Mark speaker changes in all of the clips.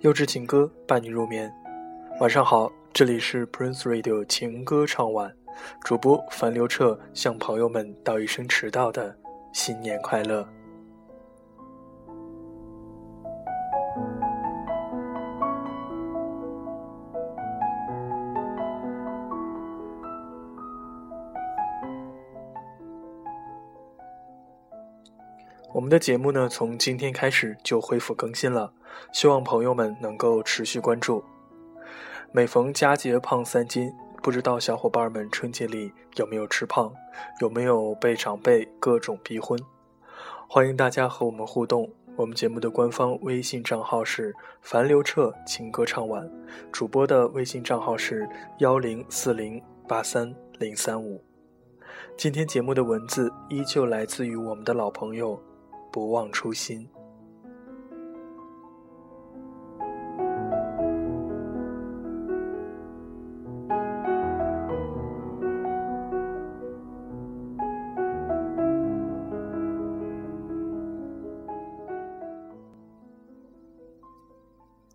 Speaker 1: 幼稚情歌伴你入眠。晚上好，这里是 Prince Radio 情歌唱晚，主播樊刘彻向朋友们道一声迟到的新年快乐。我们的节目呢，从今天开始就恢复更新了，希望朋友们能够持续关注。每逢佳节胖三斤，不知道小伙伴们春节里有没有吃胖，有没有被长辈各种逼婚？欢迎大家和我们互动。我们节目的官方微信账号是“樊刘彻情歌唱晚”，主播的微信账号是幺零四零八三零三五。今天节目的文字依旧来自于我们的老朋友。不忘初心。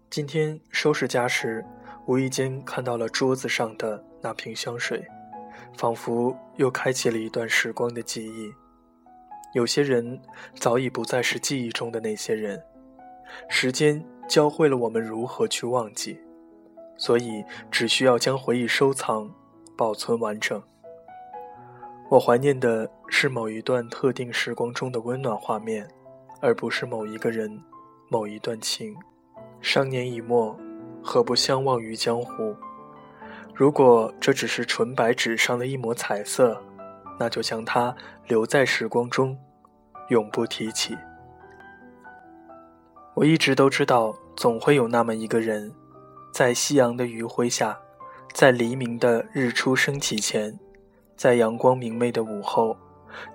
Speaker 1: 今天收拾家时，无意间看到了桌子上的那瓶香水，仿佛又开启了一段时光的记忆。有些人早已不再是记忆中的那些人，时间教会了我们如何去忘记，所以只需要将回忆收藏、保存完整。我怀念的是某一段特定时光中的温暖画面，而不是某一个人、某一段情。商年已末，何不相忘于江湖？如果这只是纯白纸上的一抹彩色，那就将它留在时光中。永不提起。我一直都知道，总会有那么一个人，在夕阳的余晖下，在黎明的日出升起前，在阳光明媚的午后，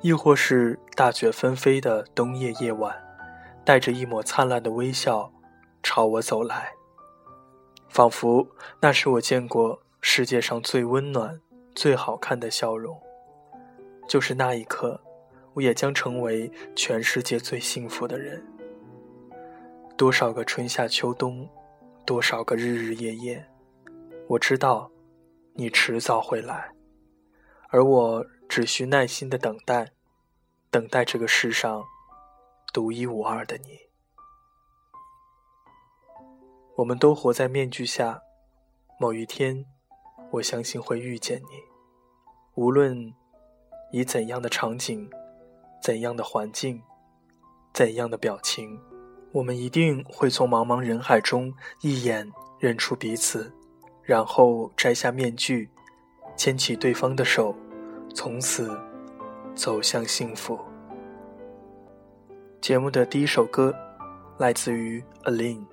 Speaker 1: 亦或是大雪纷飞的冬夜夜晚，带着一抹灿烂的微笑，朝我走来。仿佛那是我见过世界上最温暖、最好看的笑容。就是那一刻。我也将成为全世界最幸福的人。多少个春夏秋冬，多少个日日夜夜，我知道，你迟早会来，而我只需耐心的等待，等待这个世上独一无二的你。我们都活在面具下，某一天，我相信会遇见你，无论以怎样的场景。怎样的环境，怎样的表情，我们一定会从茫茫人海中一眼认出彼此，然后摘下面具，牵起对方的手，从此走向幸福。节目的第一首歌来自于 Aline，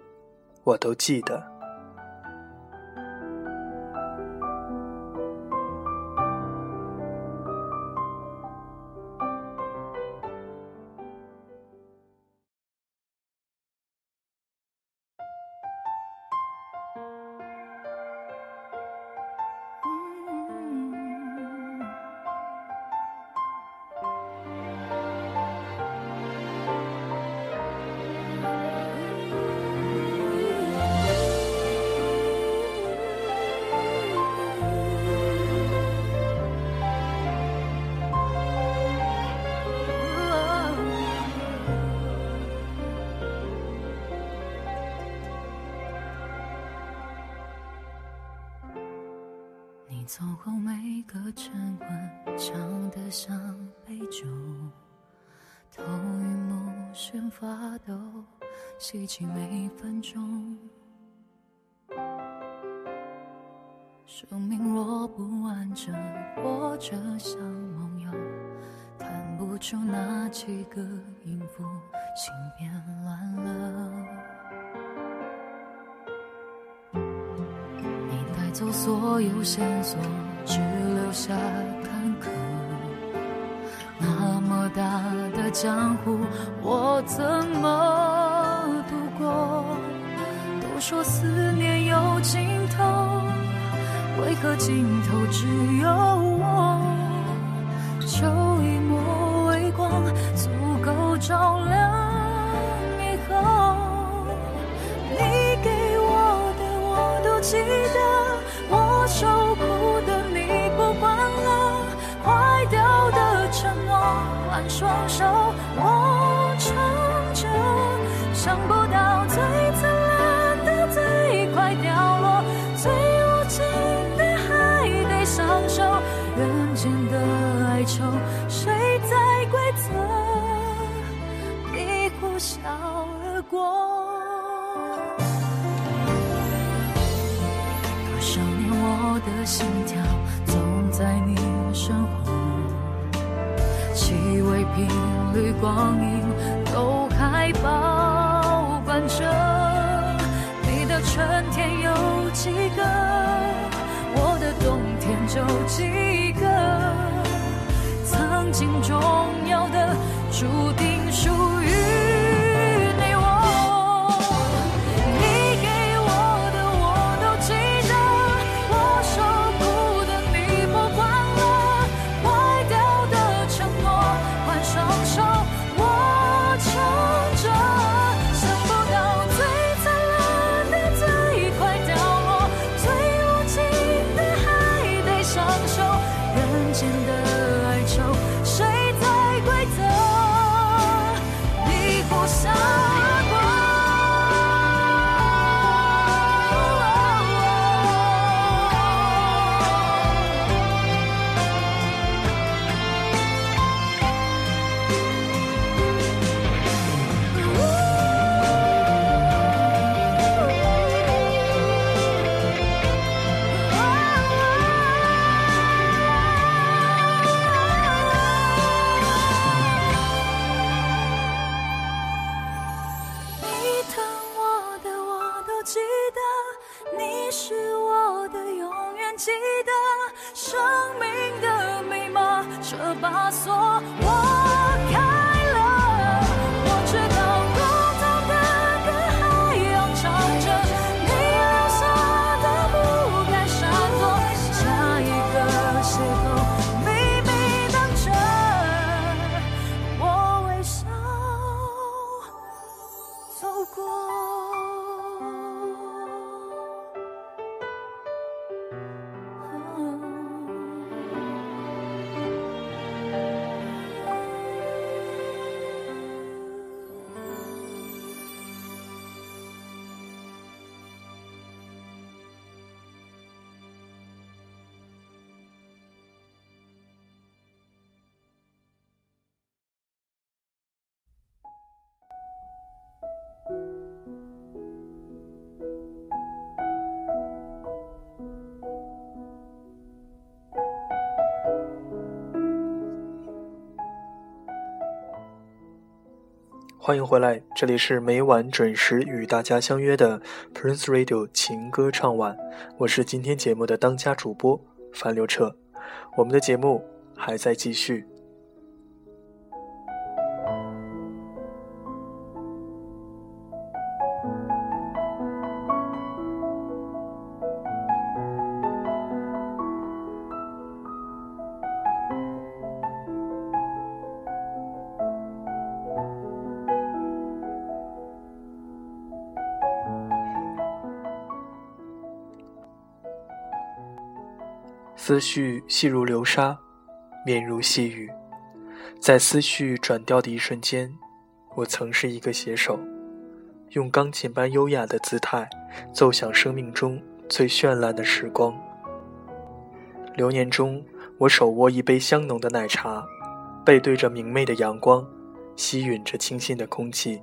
Speaker 1: 我都记得。
Speaker 2: 走后，每个晨昏唱得像杯酒，头晕目眩发抖，吸气每分钟。生命若不完整，活着像梦游，弹不出那几个音符，心变乱了。走所有线索，只留下坎坷。那么大的江湖，我怎么度过？都说思念有尽头，为何尽头只有我？就一抹微光，足够照亮双手我撑着，想不到最灿烂的最快凋落，最无情的还得相守，人间的哀愁谁在规则？你呼啸而过。多少年，我的心跳光阴都还保管着。你的春天有几个？是我的永远记得生命的密码这把锁我
Speaker 1: 欢迎回来，这里是每晚准时与大家相约的 Prince Radio 情歌唱晚，我是今天节目的当家主播樊刘彻，我们的节目还在继续。思绪细如流沙，绵如细雨。在思绪转调的一瞬间，我曾是一个写手，用钢琴般优雅的姿态奏响生命中最绚烂的时光。流年中，我手握一杯香浓的奶茶，背对着明媚的阳光，吸吮着清新的空气，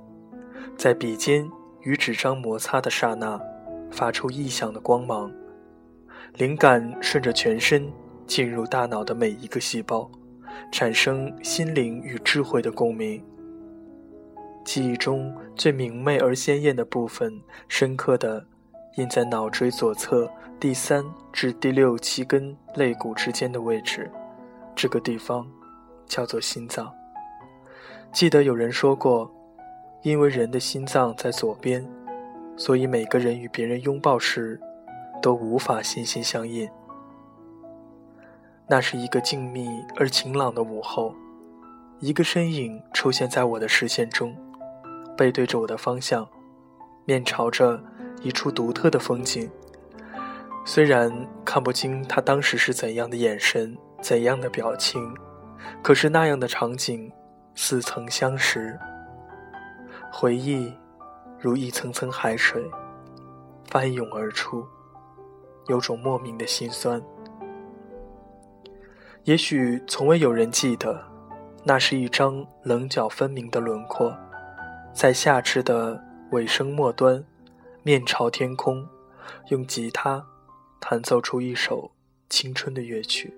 Speaker 1: 在笔尖与纸张摩擦的刹那，发出异响的光芒。灵感顺着全身进入大脑的每一个细胞，产生心灵与智慧的共鸣。记忆中最明媚而鲜艳的部分，深刻的印在脑椎左侧第三至第六七根肋骨之间的位置，这个地方叫做心脏。记得有人说过，因为人的心脏在左边，所以每个人与别人拥抱时。都无法心心相印。那是一个静谧而晴朗的午后，一个身影出现在我的视线中，背对着我的方向，面朝着一处独特的风景。虽然看。不清他当时是怎样的眼神，怎样的表情，可是那样的场景似曾相识。回忆如一层层海水，翻涌而出，有种莫名的心酸。也许从未有人记得，那是一张棱角分明的轮廓，在夏至的尾声末端，面朝天空，用吉他弹奏出一首青春的乐曲。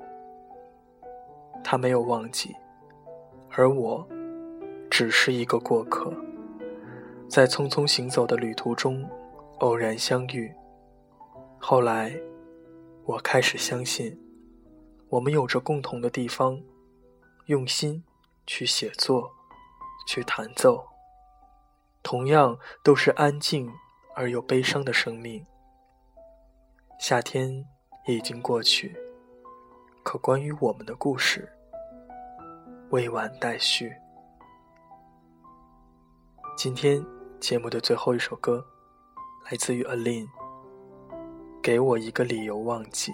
Speaker 1: 他没有忘记，而我，只是一个过客，在匆匆行走的旅途中，偶然相遇。后来，我开始相信。我们有着共同的地方，用心去写作，去弹奏，同样都是安静而又悲伤的生命。夏天已经过去，可关于我们的故事，未完待续。今天节目的最后一首歌，来自于 Alin，给我一个理由忘记。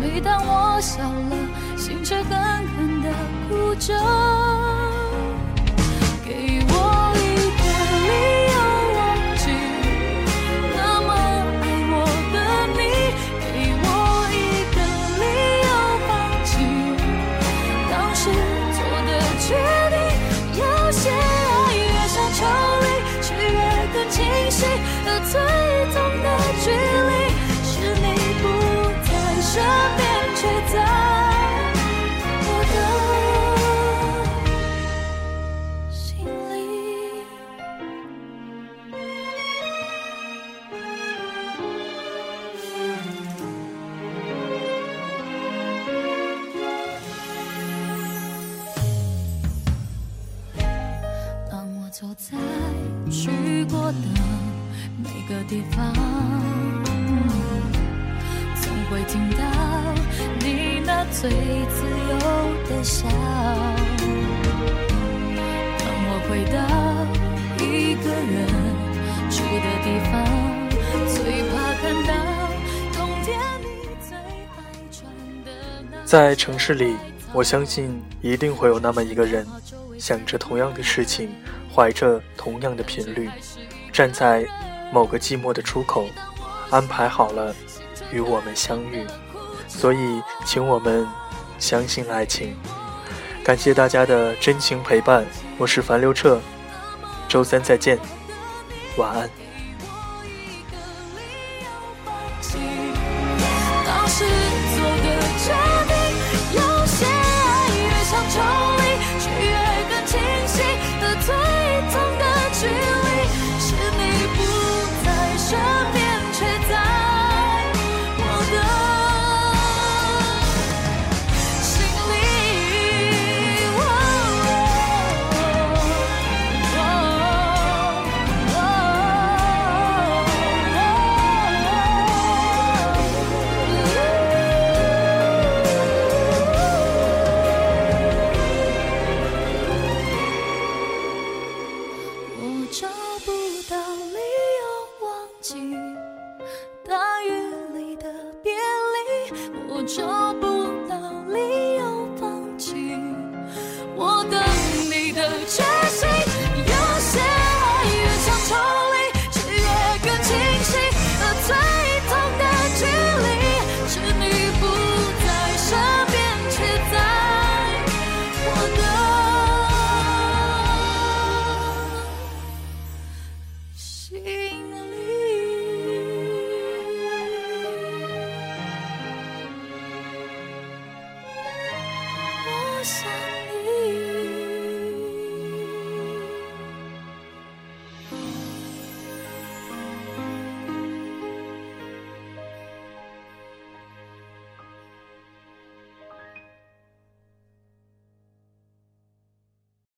Speaker 2: 每当我笑了，心却狠狠的哭着。给走在去过的每个地方，总会听到你那最自由的笑。当我回到一个人住的地方，最怕看到冬天你最爱穿的那。
Speaker 1: 在城市里，我相信一定会有那么一个人，想着同样的事情，怀着同样的频率，站在。某个寂寞的出口，安排好了与我们相遇，所以请我们相信爱情。感谢大家的真情陪伴，我是樊刘彻，周三再见，晚安。